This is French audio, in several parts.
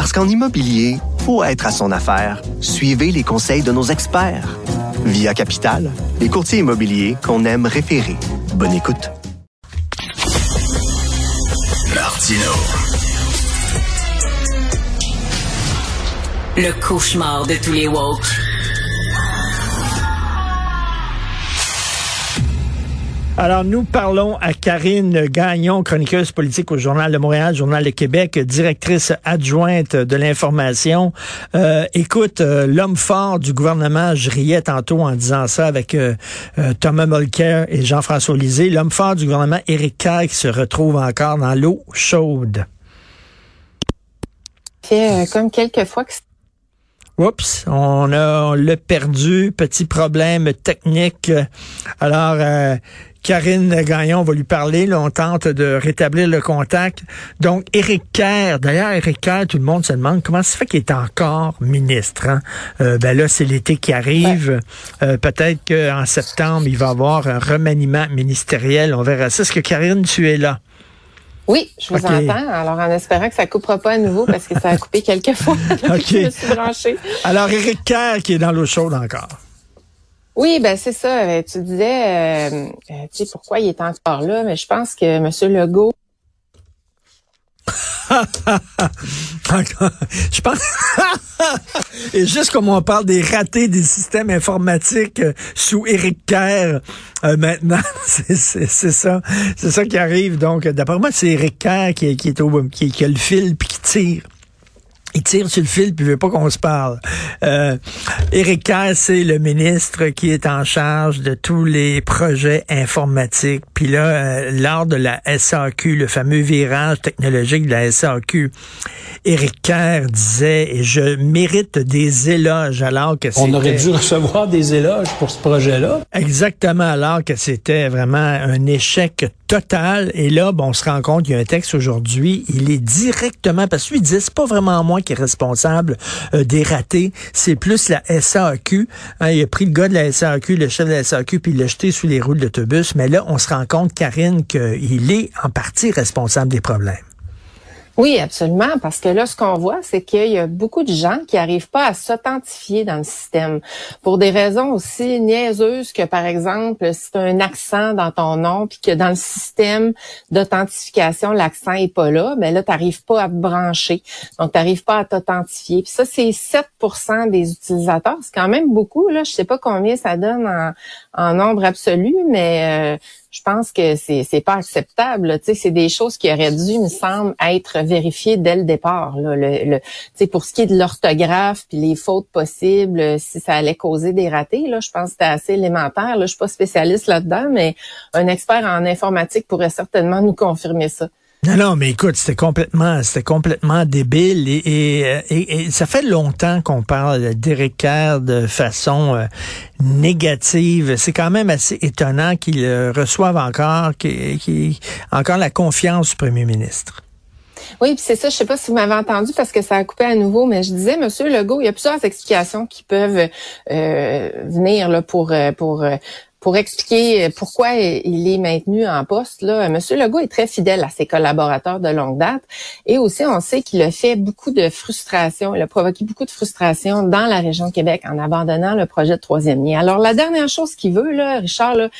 Parce qu'en immobilier, faut être à son affaire. Suivez les conseils de nos experts. Via Capital, les courtiers immobiliers qu'on aime référer. Bonne écoute. Martino. Le cauchemar de tous les woke. Alors, nous parlons à Karine Gagnon, chroniqueuse politique au Journal de Montréal, Journal de Québec, directrice adjointe de l'information. Euh, écoute, euh, l'homme fort du gouvernement, je riais tantôt en disant ça avec euh, Thomas Mulcair et Jean-François Lisée, l'homme fort du gouvernement, Éric Kerr, qui se retrouve encore dans l'eau chaude. Comme quelques fois que Oups, on a on l'a perdu, petit problème technique. Alors, Karine Gagnon va lui parler. Là, on tente de rétablir le contact. Donc, Éric Kerr, d'ailleurs, Éric Kerr, tout le monde se demande comment ça fait qu'il est encore ministre. Hein? Euh, ben là, c'est l'été qui arrive. Euh, peut-être qu'en septembre, il va y avoir un remaniement ministériel. On verra ça. Est-ce que Karine, tu es là? Oui, je vous entends. Alors, en espérant que ça coupera pas à nouveau parce que ça a coupé quelques fois. je me suis branché. Alors, Éric Kerr qui est dans l'eau chaude encore. Oui, ben c'est ça. Euh, tu disais, euh, euh, tu sais, pourquoi il est encore là, mais je pense que M. Legault je pense. Et juste comme on parle des ratés des systèmes informatiques sous Éric Kerr, maintenant, c'est ça. C'est ça qui arrive. Donc, d'après moi, c'est Éric Kerr qui, qui, est au, qui, qui a le fil puis qui tire. Il tire sur le fil puis il veut pas qu'on se parle. Euh, Éric Kerr, c'est le ministre qui est en charge de tous les projets informatiques. Puis là, euh, lors de la SAQ, le fameux virage technologique de la SAQ, Éric Kerr disait, et je mérite des éloges alors que On aurait dû recevoir des éloges pour ce projet-là. Exactement, alors que c'était vraiment un échec total. Et là, bon, on se rend compte qu'il y a un texte aujourd'hui, il est directement, parce qu'il disait, c'est pas vraiment moi qui est responsable euh, des ratés, c'est plus la SAQ. Hein, il a pris le gars de la SAQ, le chef de la SAQ, puis il l'a jeté sous les roues d'autobus. Mais là, on se rend compte, Karine, qu'il est en partie responsable des problèmes. Oui, absolument, parce que là, ce qu'on voit, c'est qu'il y a beaucoup de gens qui n'arrivent pas à s'authentifier dans le système pour des raisons aussi niaiseuses que, par exemple, si tu as un accent dans ton nom, puis que dans le système d'authentification, l'accent est pas là, mais ben là, tu n'arrives pas à te brancher. Donc, tu n'arrives pas à t'authentifier. Puis ça, c'est 7% des utilisateurs. C'est quand même beaucoup. Là. Je sais pas combien ça donne en, en nombre absolu, mais... Euh, je pense que c'est c'est pas acceptable. Tu sais, c'est des choses qui auraient dû, me semble, être vérifiées dès le départ. Là. Le, tu sais, pour ce qui est de l'orthographe puis les fautes possibles, si ça allait causer des ratés, là, je pense que c'était assez élémentaire. Là, je suis pas spécialiste là-dedans, mais un expert en informatique pourrait certainement nous confirmer ça. Non, non, mais écoute, c'était complètement, c'était complètement débile et, et, ça fait longtemps qu'on parle d'Éric Kerr de façon euh, négative. C'est quand même assez étonnant qu'il reçoive encore, qu'il encore la confiance du premier ministre. Oui, puis c'est ça, je sais pas si vous m'avez entendu parce que ça a coupé à nouveau, mais je disais, Monsieur Legault, il y a plusieurs explications qui peuvent euh, venir là, pour, euh, pour pour expliquer pourquoi il est maintenu en poste. Là, Monsieur Legault est très fidèle à ses collaborateurs de longue date et aussi on sait qu'il a fait beaucoup de frustration, il a provoqué beaucoup de frustration dans la région Québec en abandonnant le projet de troisième lien. Alors la dernière chose qu'il veut, là, Richard, là,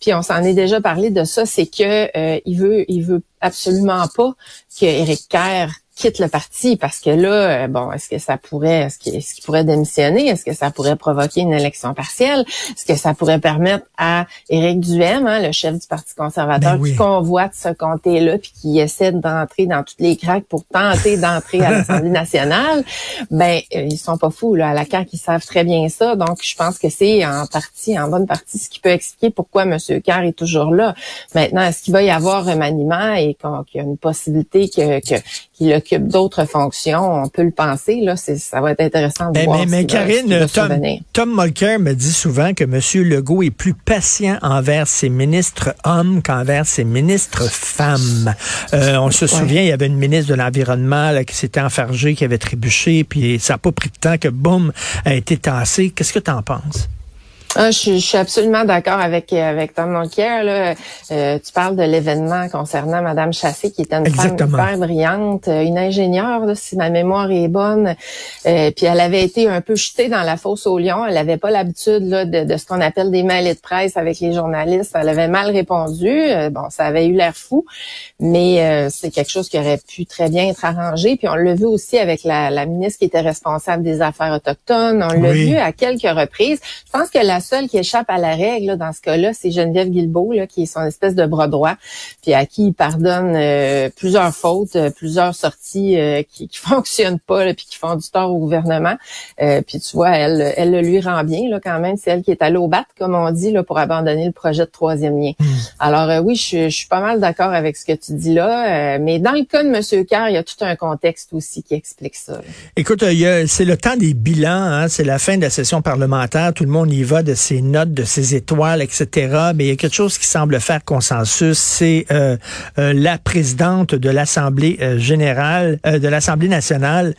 puis on s'en est déjà parlé de ça, c'est que euh, il veut, il veut absolument pas que Éric Kerr quitte le parti parce que là, euh, bon, est-ce que ça pourrait, est-ce qu'il pourrait démissionner? Est-ce que ça pourrait provoquer une élection partielle? Est-ce que ça pourrait permettre à Éric Duhem, hein, le chef du Parti conservateur, ben qui convoite ce comté-là puis qui essaie d'entrer dans toutes les craques pour tenter d'entrer à l'Assemblée nationale, ben euh, ils sont pas fous là, à la CAQ, ils savent très bien ça. Donc je pense que c'est en partie, en bonne partie, ce qui peut expliquer pourquoi M. Carr est toujours là. Maintenant, est-ce qu'il va y avoir un remaniement et qu'il y a une possibilité que, que qu'il occupe d'autres fonctions. On peut le penser. Là, ça va être intéressant de ben, voir. Mais, mais Karine, Tom, Tom Mulcair me dit souvent que M. Legault est plus patient envers ses ministres hommes qu'envers ses ministres femmes. Euh, on se souvient, il y avait une ministre de l'Environnement qui s'était enfargée, qui avait trébuché, puis ça n'a pas pris de temps que, boum, a été tassé. Qu'est-ce que tu en penses? Ah, je, suis absolument d'accord avec avec Tom Mulcair. Là. Euh, tu parles de l'événement concernant Madame Chassé, qui était une femme hyper brillante, euh, une ingénieure, si ma mémoire est bonne. Euh, puis elle avait été un peu jetée dans la fosse au lion. Elle n'avait pas l'habitude de, de, ce qu'on appelle des mails de presse avec les journalistes. Elle avait mal répondu. bon, ça avait eu l'air fou, mais c'est quelque chose qui aurait pu très bien être arrangé. Puis on l'a vu aussi avec la, la, ministre qui était responsable des affaires autochtones. On l'a vu à quelques reprises. Je pense que la seule qui échappe à la règle dans ce cas-là, c'est Geneviève Guilbeault, là, qui est son espèce de bras droit, puis à qui il pardonne euh, plusieurs fautes, euh, plusieurs sorties euh, qui, qui fonctionnent pas, là, puis qui font du tort au gouvernement. puis tu vois, elle, elle le lui rend bien là, quand même. C'est elle qui est allée au bat, comme on dit, là, pour abandonner le projet de troisième lien. Hmm. Alors oui, je, je, suis pas mal d'accord avec ce que tu dis là, mais dans le cas de M. Carr, il y a tout un contexte aussi qui explique ça. Écoute, c'est le temps des bilans, hein, c'est la fin de la session parlementaire, tout le monde y va de ses notes, de ses étoiles, etc. Mais il y a quelque chose qui semble faire consensus, c'est euh, euh, la présidente de l'Assemblée euh, générale, de l'Assemblée nationale.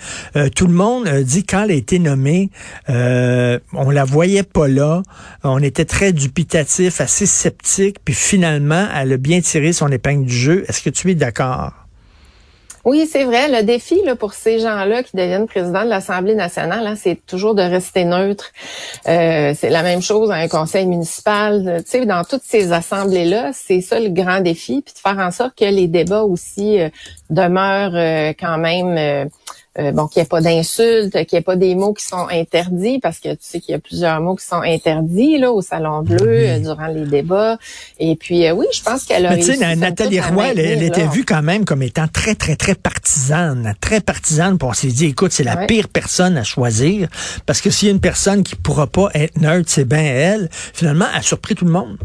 tout le monde dit quand elle a été nommée, on la voyait pas là, on était très dubitatif, assez sceptique, puis finalement, elle a bien tiré son épingle du jeu. Est-ce que tu es d'accord? Oui, c'est vrai. Le défi là, pour ces gens-là qui deviennent présidents de l'Assemblée nationale, hein, c'est toujours de rester neutre. Euh, c'est la même chose à un conseil municipal. Tu sais, dans toutes ces assemblées-là, c'est ça le grand défi, puis de faire en sorte que les débats aussi euh, demeurent euh, quand même euh, bon, qu'il n'y ait pas d'insultes, qu'il n'y ait pas des mots qui sont interdits, parce que tu sais qu'il y a plusieurs mots qui sont interdits là au Salon Bleu euh, durant les débats. Et puis, euh, oui, je pense qu'elle a Mais tu sais, Nathalie Roy, elle, était vue quand même comme étant très, très, très partisane, très partisane. Pour on s'est dit, écoute, c'est la pire personne à choisir, parce que s'il y a une personne qui pourra pas être neutre, c'est bien elle. Finalement, elle a surpris tout le monde.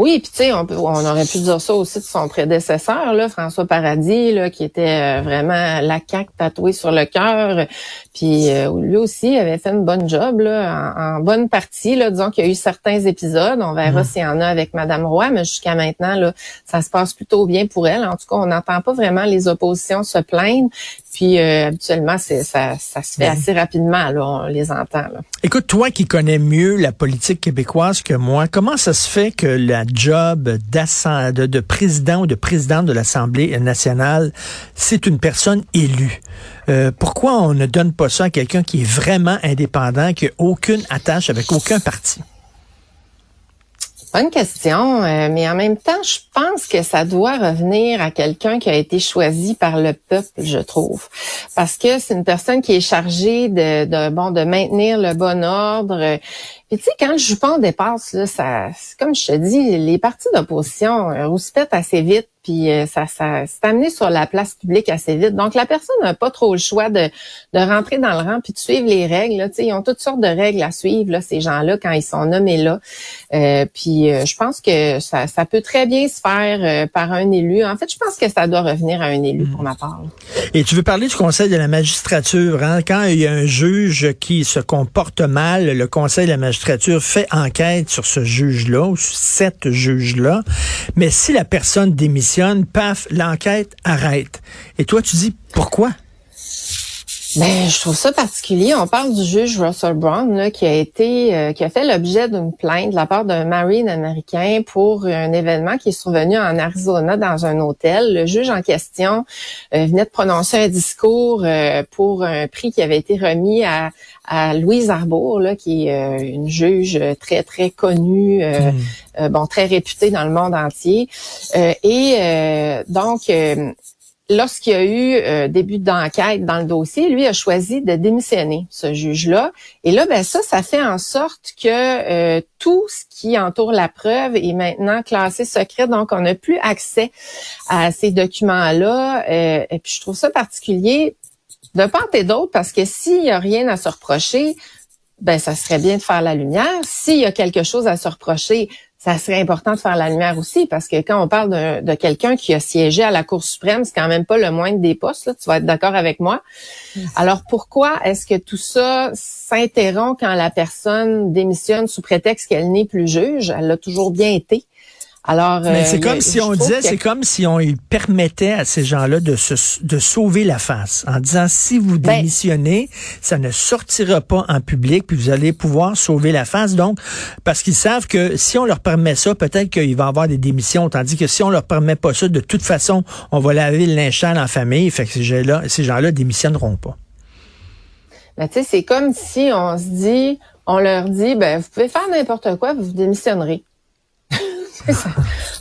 Oui, puis tu sais, on, on, aurait pu dire ça aussi de son prédécesseur, là, François Paradis, là, qui était euh, vraiment la caque tatouée sur le cœur. Puis euh, lui aussi avait fait une bonne job, là, en, bonne partie. Là, disons qu'il y a eu certains épisodes. On verra mmh. s'il y en a avec Madame Roy, mais jusqu'à maintenant, là, ça se passe plutôt bien pour elle. En tout cas, on n'entend pas vraiment les oppositions se plaindre. Puis euh, habituellement, c'est, ça, ça se fait assez rapidement, là, on les entend. Là. Écoute, toi qui connais mieux la politique québécoise que moi, comment ça se fait que la job de, de président ou de présidente de l'Assemblée nationale, c'est une personne élue? Euh, pourquoi on ne donne pas ça à quelqu'un qui est vraiment indépendant, qui n'a aucune attache avec aucun parti? Bonne question, euh, mais en même temps, je pense que ça doit revenir à quelqu'un qui a été choisi par le peuple, je trouve, parce que c'est une personne qui est chargée de, bon de maintenir le bon ordre. Puis tu sais, quand le jupon dépasse, là, ça, comme je te dis, les partis d'opposition euh, rouspètent assez vite puis euh, ça, ça s'est amené sur la place publique assez vite. Donc, la personne n'a pas trop le choix de, de rentrer dans le rang puis de suivre les règles. Là. Ils ont toutes sortes de règles à suivre, là, ces gens-là, quand ils sont nommés là. Euh, puis euh, je pense que ça, ça peut très bien se faire par un élu. En fait, je pense que ça doit revenir à un élu pour ma part. Et tu veux parler du Conseil de la magistrature. Hein? Quand il y a un juge qui se comporte mal, le Conseil de la magistrature fait enquête sur ce juge-là, ou sur cette juge-là. Mais si la personne démissionne, paf, l'enquête arrête. Et toi, tu dis pourquoi? Ben, je trouve ça particulier. On parle du juge Russell Brown là, qui a été, euh, qui a fait l'objet d'une plainte de la part d'un marine américain pour un événement qui est survenu en Arizona dans un hôtel. Le juge en question euh, venait de prononcer un discours euh, pour un prix qui avait été remis à, à Louise Arbour, là, qui est une juge très très connue, hmm. bon très réputée dans le monde entier. et donc lorsqu'il y a eu euh, début d'enquête dans le dossier, lui a choisi de démissionner, ce juge-là. Et là, ben ça, ça fait en sorte que euh, tout ce qui entoure la preuve est maintenant classé secret, donc on n'a plus accès à ces documents-là. Euh, et puis je trouve ça particulier de part et d'autre parce que s'il y a rien à se reprocher, ben ça serait bien de faire la lumière. S'il y a quelque chose à se reprocher, ça serait important de faire la lumière aussi, parce que quand on parle de, de quelqu'un qui a siégé à la Cour suprême, c'est quand même pas le moindre des postes, là, tu vas être d'accord avec moi. Alors pourquoi est-ce que tout ça s'interrompt quand la personne démissionne sous prétexte qu'elle n'est plus juge? Elle l'a toujours bien été. Alors, Mais c'est euh, comme si on disait, c'est comme si on permettait à ces gens-là de se, de sauver la face en disant si vous ben démissionnez, ça ne sortira pas en public, puis vous allez pouvoir sauver la face. Donc, parce qu'ils savent que si on leur permet ça, peut-être qu'il va y avoir des démissions, tandis que si on leur permet pas ça, de toute façon, on va laver le linge en famille. Fait que ces gens-là, ces gens-là démissionneront pas. Ben, tu sais, c'est comme si on se dit, on leur dit, ben, vous pouvez faire n'importe quoi, vous démissionnerez.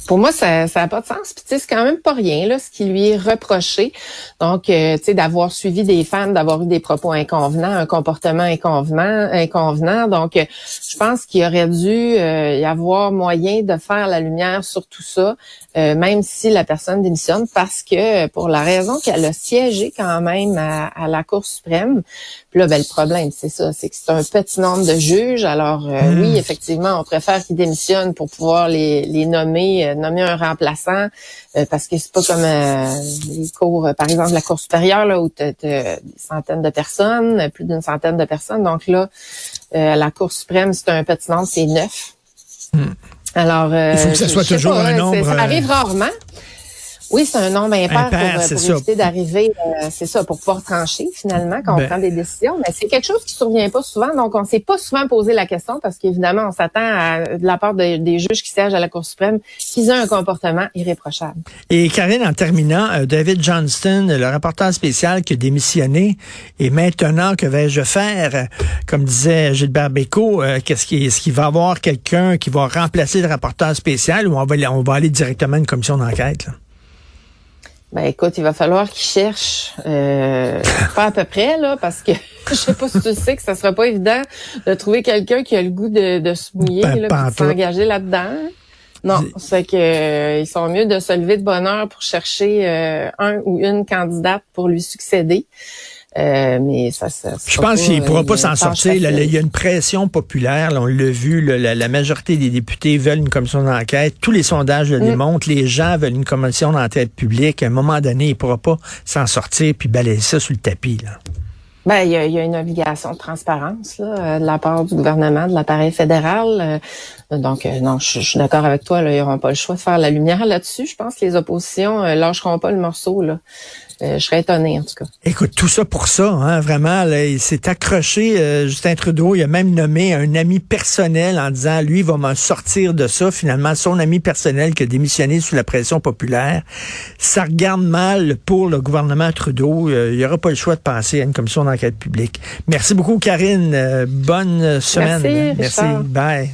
Pour moi, ça n'a pas de sens. Puis c'est quand même pas rien là, ce qui lui est reproché. Donc, euh, tu sais, d'avoir suivi des femmes, d'avoir eu des propos inconvenants, un comportement inconvenant, inconvenant. Donc, euh, je pense qu'il aurait dû euh, y avoir moyen de faire la lumière sur tout ça, même si la personne démissionne, parce que pour la raison qu'elle a siégé quand même à, la Cour suprême. Puis là, ben, le problème, c'est ça, c'est que c'est un petit nombre de juges. Alors, hmm. oui, effectivement, on préfère qu'ils démissionnent pour pouvoir les, les nommer nommer un remplaçant euh, parce que c'est pas comme euh, les cours, euh, par exemple la cour supérieure là où tu as, des centaines de personnes, plus d'une centaine de personnes. Donc là, la cour suprême c'est un petit nombre, c'est neuf. Hmm. Alors, il faut que ça soit toujours un nombre. Ça arrive rarement. Oui, c'est un nombre impair, pour, euh, pour éviter d'arriver, euh, c'est ça, pour pouvoir trancher finalement quand on ben. prend des décisions. Mais c'est quelque chose qui ne survient pas souvent, donc on ne s'est pas souvent posé la question parce qu'évidemment, on s'attend à, de la part des juges qui siègent à la Cour suprême qu'ils aient un comportement irréprochable. Et Karine, en terminant, euh, David Johnston, le rapporteur spécial qui a démissionné, et maintenant, que vais-je faire? Comme disait Gilbert Bécaud, qu'est-ce qui, est-ce qu'il va y avoir quelqu'un qui va remplacer le rapporteur spécial ou on va, on va aller directement à une commission d'enquête? Ben écoute, il va falloir qu'ils cherchent euh, pas à peu près là, parce que je sais pas si tu sais que ça sera pas évident de trouver quelqu'un qui a le goût de, de se mouiller, ben, là, de s'engager là-dedans. Non, c'est que euh, ils sont mieux de se lever de bonne heure pour chercher euh, un ou une candidate pour lui succéder. Euh, mais ça, ça Je pense qu'il ne pourra pas s'en sortir. il y a une pression populaire. on l'a vu. la, majorité des députés veulent une commission d'enquête. Tous les sondages le mm. démontrent. Les gens veulent une commission d'enquête publique. À un moment donné, il ne pourra pas s'en sortir puis balayer ça sous le tapis. Là. Ben, il y, a, une obligation de transparence là, euh, de la part du gouvernement, de l'appareil fédéral. Euh, donc, non, je, suis d'accord avec toi. Là, ils n'auront pas le choix de faire la lumière là-dessus. Je pense que les oppositions euh, lâcheront pas le morceau. Là. Euh, je serais étonné en tout cas. Écoute, tout ça pour ça, hein, vraiment, là, il s'est accroché, euh, Justin Trudeau, il a même nommé un ami personnel en disant, lui, il va me sortir de ça. Finalement, son ami personnel qui a démissionné sous la pression populaire, ça regarde mal pour le gouvernement Trudeau. Euh, il n'y aura pas le choix de passer à une commission d'enquête publique. Merci beaucoup, Karine. bonne semaine. Merci. Merci. Bye.